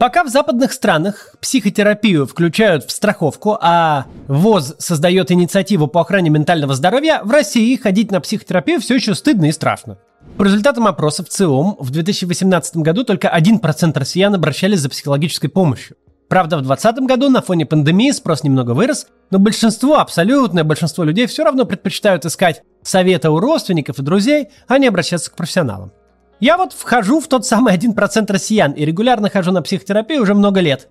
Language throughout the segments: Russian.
Пока в западных странах психотерапию включают в страховку, а ВОЗ создает инициативу по охране ментального здоровья, в России ходить на психотерапию все еще стыдно и страшно. По результатам опросов ЦИОМ в 2018 году только 1% россиян обращались за психологической помощью. Правда, в 2020 году на фоне пандемии спрос немного вырос, но большинство, абсолютное большинство людей все равно предпочитают искать совета у родственников и друзей, а не обращаться к профессионалам. Я вот вхожу в тот самый 1% россиян и регулярно хожу на психотерапию уже много лет.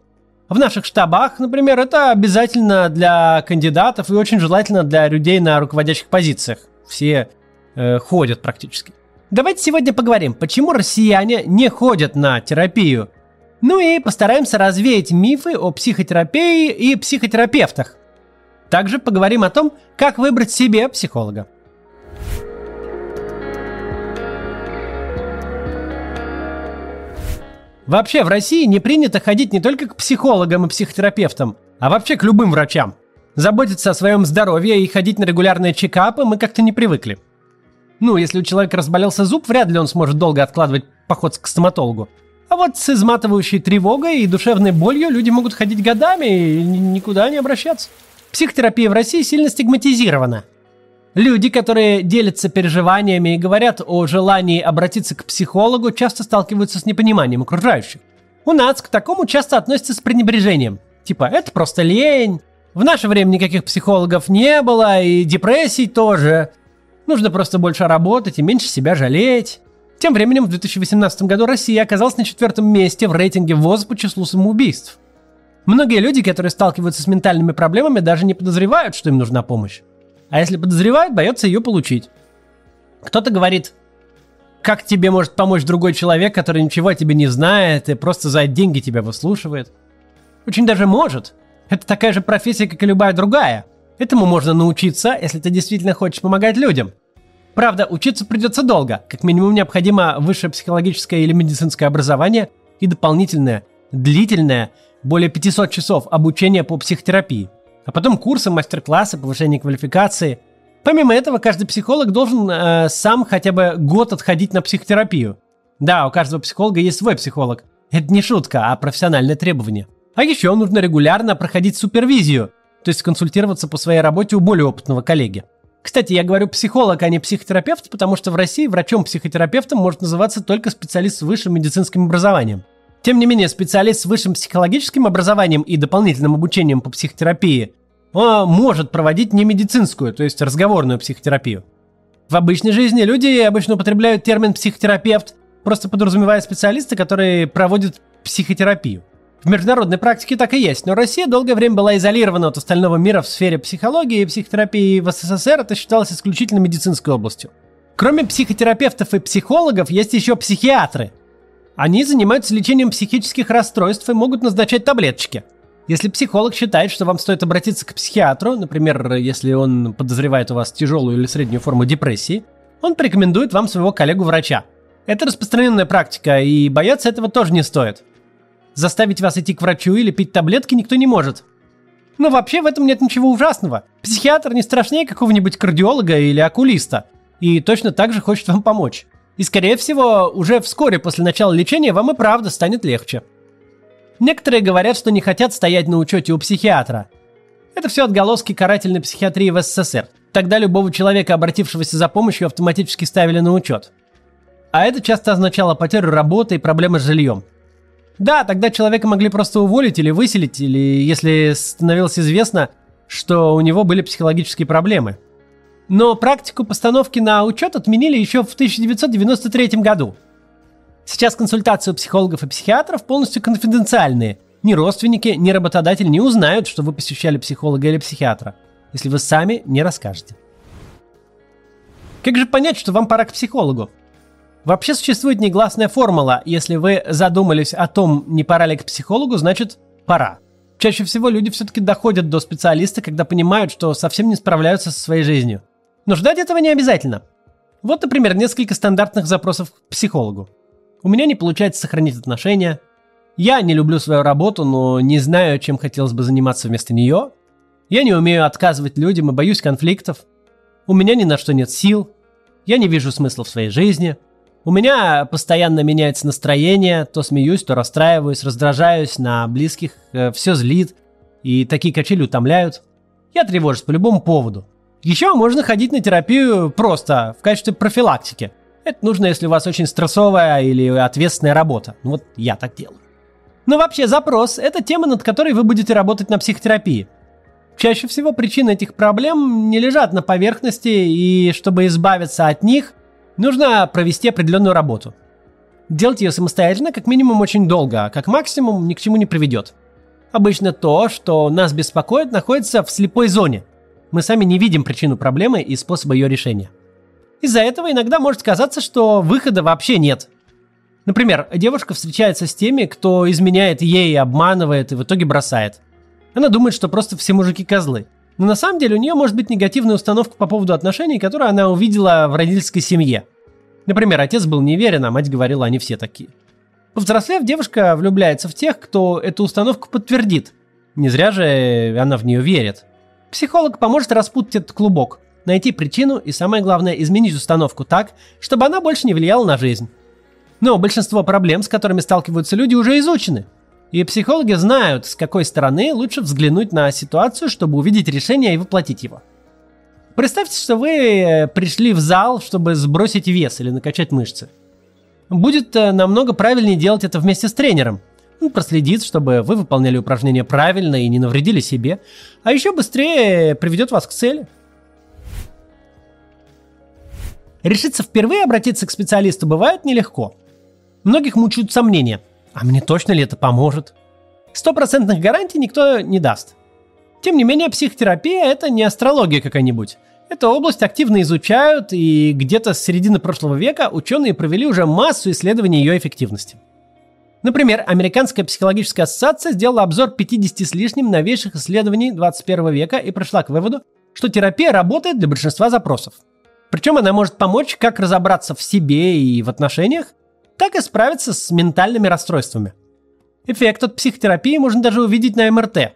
В наших штабах, например, это обязательно для кандидатов и очень желательно для людей на руководящих позициях. Все э, ходят практически. Давайте сегодня поговорим, почему россияне не ходят на терапию. Ну и постараемся развеять мифы о психотерапии и психотерапевтах. Также поговорим о том, как выбрать себе психолога. Вообще в России не принято ходить не только к психологам и психотерапевтам, а вообще к любым врачам. Заботиться о своем здоровье и ходить на регулярные чекапы мы как-то не привыкли. Ну, если у человека разболелся зуб, вряд ли он сможет долго откладывать поход к стоматологу. А вот с изматывающей тревогой и душевной болью люди могут ходить годами и никуда не обращаться. Психотерапия в России сильно стигматизирована – Люди, которые делятся переживаниями и говорят о желании обратиться к психологу, часто сталкиваются с непониманием окружающих. У нас к такому часто относятся с пренебрежением. Типа, это просто лень. В наше время никаких психологов не было, и депрессий тоже. Нужно просто больше работать и меньше себя жалеть. Тем временем в 2018 году Россия оказалась на четвертом месте в рейтинге ВОЗ по числу самоубийств. Многие люди, которые сталкиваются с ментальными проблемами, даже не подозревают, что им нужна помощь. А если подозревает, боится ее получить. Кто-то говорит, как тебе может помочь другой человек, который ничего о тебе не знает и просто за деньги тебя выслушивает? Очень даже может. Это такая же профессия, как и любая другая. Этому можно научиться, если ты действительно хочешь помогать людям. Правда, учиться придется долго. Как минимум необходимо высшее психологическое или медицинское образование и дополнительное, длительное, более 500 часов обучения по психотерапии – а потом курсы, мастер-классы, повышение квалификации. Помимо этого, каждый психолог должен э, сам хотя бы год отходить на психотерапию. Да, у каждого психолога есть свой психолог. Это не шутка, а профессиональное требование. А еще нужно регулярно проходить супервизию, то есть консультироваться по своей работе у более опытного коллеги. Кстати, я говорю психолог, а не психотерапевт, потому что в России врачом-психотерапевтом может называться только специалист с высшим медицинским образованием. Тем не менее, специалист с высшим психологическим образованием и дополнительным обучением по психотерапии он может проводить не медицинскую, то есть разговорную психотерапию. В обычной жизни люди обычно употребляют термин психотерапевт, просто подразумевая специалиста, который проводит психотерапию. В международной практике так и есть, но Россия долгое время была изолирована от остального мира в сфере психологии и психотерапии. В СССР это считалось исключительно медицинской областью. Кроме психотерапевтов и психологов, есть еще психиатры. Они занимаются лечением психических расстройств и могут назначать таблеточки – если психолог считает, что вам стоит обратиться к психиатру, например, если он подозревает у вас тяжелую или среднюю форму депрессии, он порекомендует вам своего коллегу-врача. Это распространенная практика, и бояться этого тоже не стоит. Заставить вас идти к врачу или пить таблетки никто не может. Но вообще в этом нет ничего ужасного. Психиатр не страшнее какого-нибудь кардиолога или окулиста, и точно так же хочет вам помочь. И скорее всего, уже вскоре после начала лечения вам и правда станет легче. Некоторые говорят, что не хотят стоять на учете у психиатра. Это все отголоски карательной психиатрии в СССР. Тогда любого человека, обратившегося за помощью, автоматически ставили на учет. А это часто означало потерю работы и проблемы с жильем. Да, тогда человека могли просто уволить или выселить, или если становилось известно, что у него были психологические проблемы. Но практику постановки на учет отменили еще в 1993 году – Сейчас консультации у психологов и психиатров полностью конфиденциальные. Ни родственники, ни работодатель не узнают, что вы посещали психолога или психиатра, если вы сами не расскажете. Как же понять, что вам пора к психологу? Вообще существует негласная формула. Если вы задумались о том, не пора ли к психологу, значит пора. Чаще всего люди все-таки доходят до специалиста, когда понимают, что совсем не справляются со своей жизнью. Но ждать этого не обязательно. Вот, например, несколько стандартных запросов к психологу. У меня не получается сохранить отношения. Я не люблю свою работу, но не знаю, чем хотелось бы заниматься вместо нее. Я не умею отказывать людям и боюсь конфликтов. У меня ни на что нет сил. Я не вижу смысла в своей жизни. У меня постоянно меняется настроение, то смеюсь, то расстраиваюсь, раздражаюсь на близких, э, все злит, и такие качели утомляют. Я тревожусь по любому поводу. Еще можно ходить на терапию просто, в качестве профилактики. Это нужно, если у вас очень стрессовая или ответственная работа. Ну вот я так делаю. Но вообще запрос – это тема, над которой вы будете работать на психотерапии. Чаще всего причины этих проблем не лежат на поверхности, и чтобы избавиться от них, нужно провести определенную работу. Делать ее самостоятельно как минимум очень долго, а как максимум ни к чему не приведет. Обычно то, что нас беспокоит, находится в слепой зоне. Мы сами не видим причину проблемы и способа ее решения. Из-за этого иногда может казаться, что выхода вообще нет. Например, девушка встречается с теми, кто изменяет ей, обманывает и в итоге бросает. Она думает, что просто все мужики козлы. Но на самом деле у нее может быть негативная установка по поводу отношений, которую она увидела в родительской семье. Например, отец был неверен, а мать говорила, они все такие. Повзрослев, девушка влюбляется в тех, кто эту установку подтвердит. Не зря же она в нее верит. Психолог поможет распутать этот клубок, найти причину и, самое главное, изменить установку так, чтобы она больше не влияла на жизнь. Но большинство проблем, с которыми сталкиваются люди, уже изучены. И психологи знают, с какой стороны лучше взглянуть на ситуацию, чтобы увидеть решение и воплотить его. Представьте, что вы э, пришли в зал, чтобы сбросить вес или накачать мышцы. Будет э, намного правильнее делать это вместе с тренером. Он проследит, чтобы вы выполняли упражнения правильно и не навредили себе, а еще быстрее приведет вас к цели – Решиться впервые обратиться к специалисту бывает нелегко. Многих мучают сомнения. А мне точно ли это поможет? Стопроцентных гарантий никто не даст. Тем не менее, психотерапия – это не астрология какая-нибудь. Эту область активно изучают, и где-то с середины прошлого века ученые провели уже массу исследований ее эффективности. Например, Американская психологическая ассоциация сделала обзор 50 с лишним новейших исследований 21 века и пришла к выводу, что терапия работает для большинства запросов – причем она может помочь как разобраться в себе и в отношениях, так и справиться с ментальными расстройствами. Эффект от психотерапии можно даже увидеть на МРТ.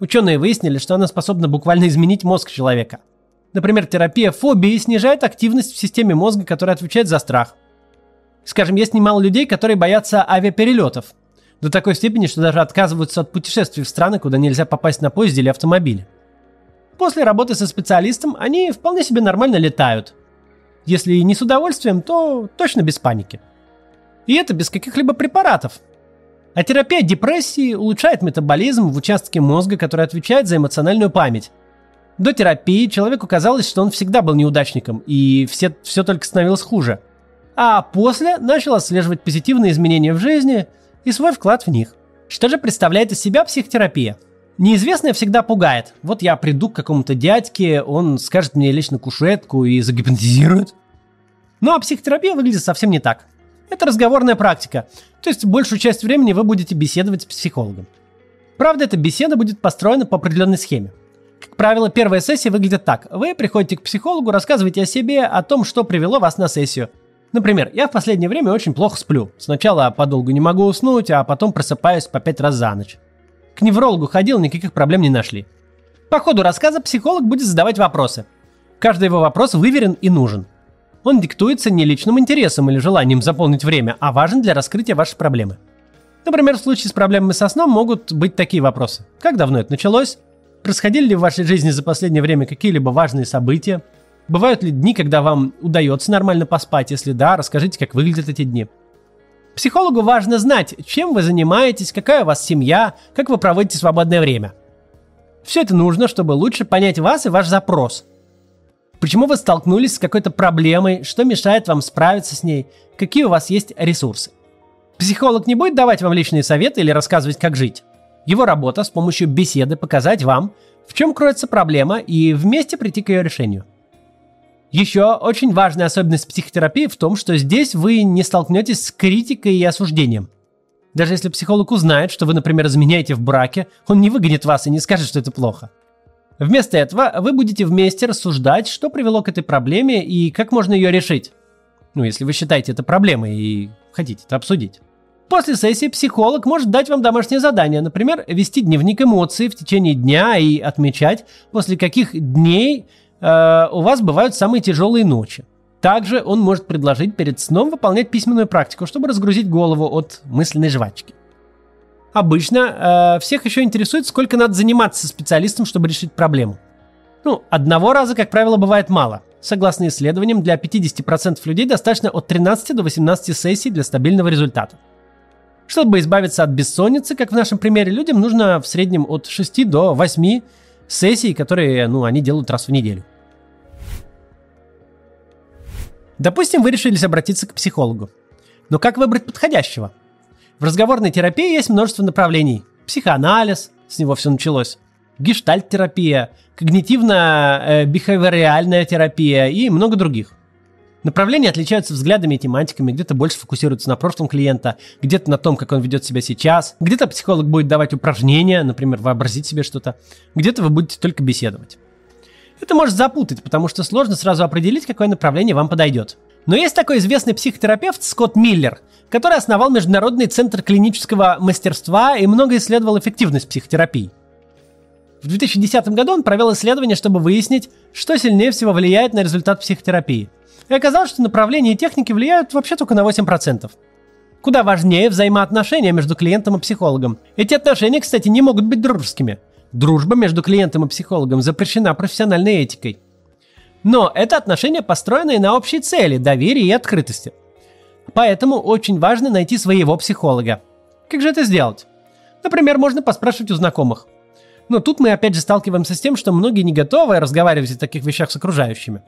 Ученые выяснили, что она способна буквально изменить мозг человека. Например, терапия фобии снижает активность в системе мозга, которая отвечает за страх. Скажем, есть немало людей, которые боятся авиаперелетов. До такой степени, что даже отказываются от путешествий в страны, куда нельзя попасть на поезде или автомобиле. После работы со специалистом они вполне себе нормально летают. Если не с удовольствием, то точно без паники. И это без каких-либо препаратов. А терапия депрессии улучшает метаболизм в участке мозга, который отвечает за эмоциональную память. До терапии человеку казалось, что он всегда был неудачником, и все, все только становилось хуже. А после начал отслеживать позитивные изменения в жизни и свой вклад в них. Что же представляет из себя психотерапия? Неизвестное всегда пугает. Вот я приду к какому-то дядьке, он скажет мне лечь на кушетку и загипнотизирует. Ну а психотерапия выглядит совсем не так. Это разговорная практика, то есть большую часть времени вы будете беседовать с психологом. Правда, эта беседа будет построена по определенной схеме. Как правило, первая сессия выглядит так. Вы приходите к психологу, рассказываете о себе, о том, что привело вас на сессию. Например, я в последнее время очень плохо сплю. Сначала подолгу не могу уснуть, а потом просыпаюсь по пять раз за ночь. К неврологу ходил, никаких проблем не нашли. По ходу рассказа психолог будет задавать вопросы. Каждый его вопрос выверен и нужен. Он диктуется не личным интересом или желанием заполнить время, а важен для раскрытия вашей проблемы. Например, в случае с проблемами со сном могут быть такие вопросы. Как давно это началось? Происходили ли в вашей жизни за последнее время какие-либо важные события? Бывают ли дни, когда вам удается нормально поспать? Если да, расскажите, как выглядят эти дни. Психологу важно знать, чем вы занимаетесь, какая у вас семья, как вы проводите свободное время. Все это нужно, чтобы лучше понять вас и ваш запрос. Почему вы столкнулись с какой-то проблемой, что мешает вам справиться с ней, какие у вас есть ресурсы. Психолог не будет давать вам личные советы или рассказывать, как жить. Его работа с помощью беседы показать вам, в чем кроется проблема и вместе прийти к ее решению – еще очень важная особенность психотерапии в том, что здесь вы не столкнетесь с критикой и осуждением. Даже если психолог узнает, что вы, например, изменяете в браке, он не выгонит вас и не скажет, что это плохо. Вместо этого вы будете вместе рассуждать, что привело к этой проблеме и как можно ее решить. Ну, если вы считаете это проблемой и хотите это обсудить. После сессии психолог может дать вам домашнее задание, например, вести дневник эмоций в течение дня и отмечать, после каких дней э, у вас бывают самые тяжелые ночи. Также он может предложить перед сном выполнять письменную практику, чтобы разгрузить голову от мысленной жвачки. Обычно э, всех еще интересует, сколько надо заниматься специалистом, чтобы решить проблему. Ну, одного раза, как правило, бывает мало. Согласно исследованиям, для 50% людей достаточно от 13 до 18 сессий для стабильного результата. Чтобы избавиться от бессонницы, как в нашем примере, людям нужно в среднем от 6 до 8 сессий, которые ну, они делают раз в неделю. Допустим, вы решились обратиться к психологу. Но как выбрать подходящего? В разговорной терапии есть множество направлений. Психоанализ, с него все началось, гештальт-терапия, когнитивно-бихевиориальная терапия и много других. Направления отличаются взглядами и тематиками, где-то больше фокусируются на прошлом клиента, где-то на том, как он ведет себя сейчас, где-то психолог будет давать упражнения, например, вообразить себе что-то, где-то вы будете только беседовать. Это может запутать, потому что сложно сразу определить, какое направление вам подойдет. Но есть такой известный психотерапевт Скотт Миллер, который основал Международный центр клинического мастерства и много исследовал эффективность психотерапии. В 2010 году он провел исследование, чтобы выяснить, что сильнее всего влияет на результат психотерапии. И оказалось, что направления и техники влияют вообще только на 8%. Куда важнее взаимоотношения между клиентом и психологом. Эти отношения, кстати, не могут быть дружескими. Дружба между клиентом и психологом запрещена профессиональной этикой. Но это отношения, построенные на общей цели, доверии и открытости. Поэтому очень важно найти своего психолога. Как же это сделать? Например, можно поспрашивать у знакомых – но тут мы опять же сталкиваемся с тем, что многие не готовы разговаривать о таких вещах с окружающими.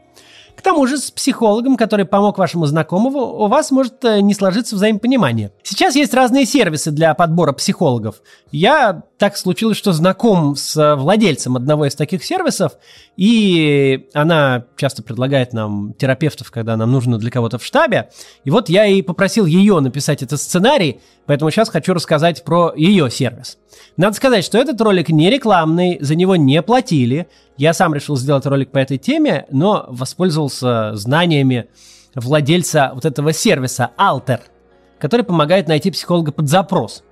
К тому же с психологом, который помог вашему знакомому, у вас может э, не сложиться взаимопонимание. Сейчас есть разные сервисы для подбора психологов. Я так случилось, что знаком с э, владельцем одного из таких сервисов, и она часто предлагает нам терапевтов, когда нам нужно для кого-то в штабе. И вот я и попросил ее написать этот сценарий, поэтому сейчас хочу рассказать про ее сервис. Надо сказать, что этот ролик не рекламный, за него не платили. Я сам решил сделать ролик по этой теме, но воспользовался знаниями владельца вот этого сервиса Alter, который помогает найти психолога под запрос.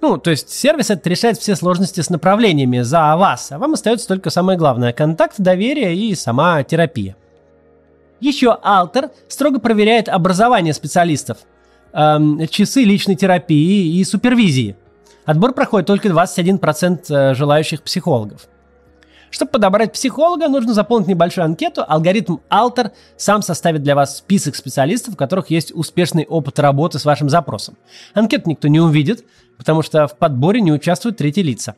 Ну, то есть сервис это решает все сложности с направлениями за вас, а вам остается только самое главное – контакт, доверие и сама терапия. Еще Alter строго проверяет образование специалистов, эм, часы личной терапии и супервизии – Отбор проходит только 21% э, желающих психологов. Чтобы подобрать психолога, нужно заполнить небольшую анкету. Алгоритм Alter сам составит для вас список специалистов, у которых есть успешный опыт работы с вашим запросом. Анкету никто не увидит, потому что в подборе не участвуют третьи лица.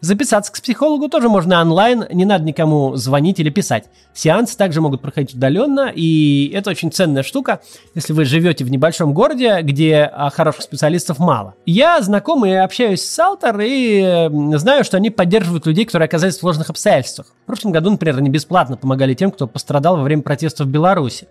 Записаться к психологу тоже можно онлайн, не надо никому звонить или писать. Сеансы также могут проходить удаленно, и это очень ценная штука, если вы живете в небольшом городе, где а, хороших специалистов мало. Я знаком и общаюсь с Алтер, и знаю, что они поддерживают людей, которые оказались в сложных обстоятельствах. В прошлом году, например, они бесплатно помогали тем, кто пострадал во время протестов в Беларуси.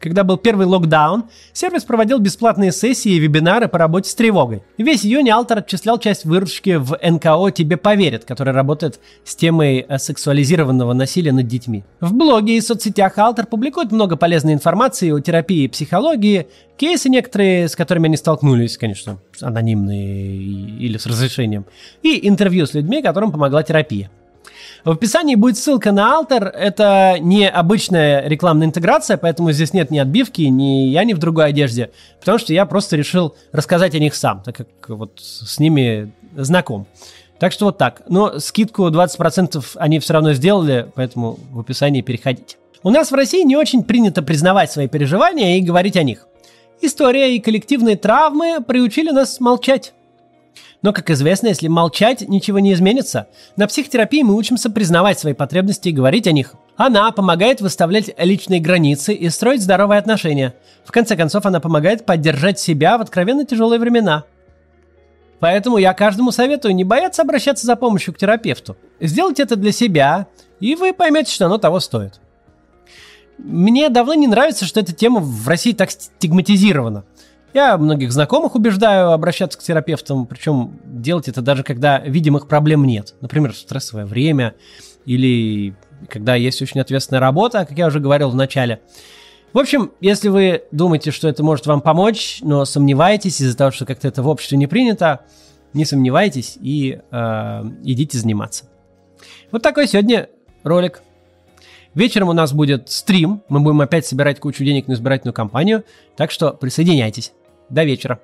Когда был первый локдаун, сервис проводил бесплатные сессии и вебинары по работе с тревогой. Весь июнь Алтер отчислял часть выручки в НКО «Тебе поверят», который работает с темой э, сексуализированного насилия над детьми. В блоге и соцсетях Алтер публикует много полезной информации о терапии и психологии, кейсы некоторые, с которыми они столкнулись, конечно, анонимные или с разрешением, и интервью с людьми, которым помогла терапия. В описании будет ссылка на Alter. Это не обычная рекламная интеграция, поэтому здесь нет ни отбивки, ни я не в другой одежде, потому что я просто решил рассказать о них сам, так как вот с ними знаком. Так что вот так. Но скидку 20% они все равно сделали, поэтому в описании переходите. У нас в России не очень принято признавать свои переживания и говорить о них. История и коллективные травмы приучили нас молчать. Но, как известно, если молчать, ничего не изменится. На психотерапии мы учимся признавать свои потребности и говорить о них. Она помогает выставлять личные границы и строить здоровые отношения. В конце концов, она помогает поддержать себя в откровенно тяжелые времена. Поэтому я каждому советую не бояться обращаться за помощью к терапевту. Сделайте это для себя, и вы поймете, что оно того стоит. Мне давно не нравится, что эта тема в России так стигматизирована. Я многих знакомых убеждаю обращаться к терапевтам, причем делать это даже когда видимых проблем нет. Например, стрессовое время или когда есть очень ответственная работа, как я уже говорил в начале. В общем, если вы думаете, что это может вам помочь, но сомневаетесь из-за того, что как-то это в обществе не принято, не сомневайтесь и э, идите заниматься. Вот такой сегодня ролик. Вечером у нас будет стрим. Мы будем опять собирать кучу денег на избирательную кампанию. Так что присоединяйтесь. До вечера.